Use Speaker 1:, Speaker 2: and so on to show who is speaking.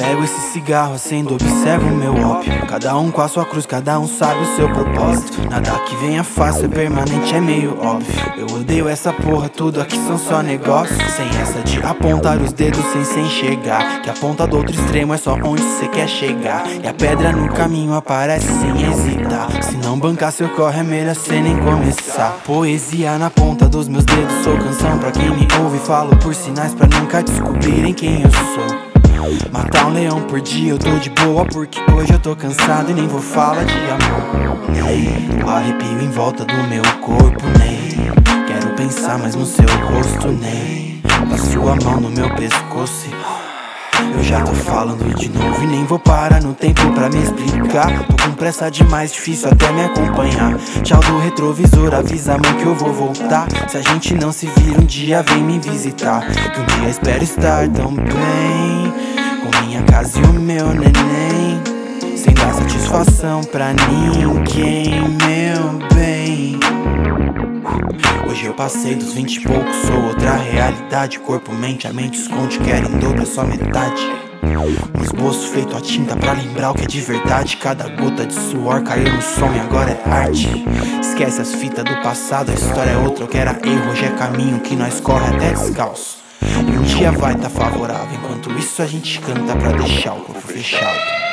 Speaker 1: Pego esse cigarro, acendo, observo o meu ópio Cada um com a sua cruz, cada um sabe o seu propósito. Nada que venha fácil, é permanente, é meio óbvio. Eu odeio essa porra, tudo aqui são só negócios. Sem essa de apontar os dedos sem se enxergar Que a ponta do outro extremo é só onde você quer chegar. E a pedra no caminho aparece sem hesitar. Se não bancar seu corre é melhor cê nem começar. Poesia na ponta dos meus dedos, sou canção pra quem me ouve. Falo por sinais pra nunca descobrirem quem eu sou Matar um leão por dia eu tô de boa Porque hoje eu tô cansado e nem vou falar de amor. Nem arrepio em volta do meu corpo Nem quero pensar mais no seu rosto Nem a sua mão no meu pescoço. Eu já tô falando de novo e nem vou parar no tempo pra me explicar. Tô com pressa demais, difícil até me acompanhar. Tchau do retrovisor, avisa mãe que eu vou voltar. Se a gente não se vira um dia vem me visitar. Que um dia espero estar tão bem Com minha casa e o meu neném. Sem dar satisfação pra ninguém, meu bem. Hoje eu passei dos vinte e poucos, sou outra realidade. Corpo, mente, a mente esconde, querem dobro, só metade. Um esboço feito a tinta pra lembrar o que é de verdade. Cada gota de suor caiu no som e agora é arte. Esquece as fitas do passado, a história é outra. O que era erro, hoje é caminho que nós corre até descalço E um dia vai tá favorável, enquanto isso a gente canta pra deixar o corpo fechado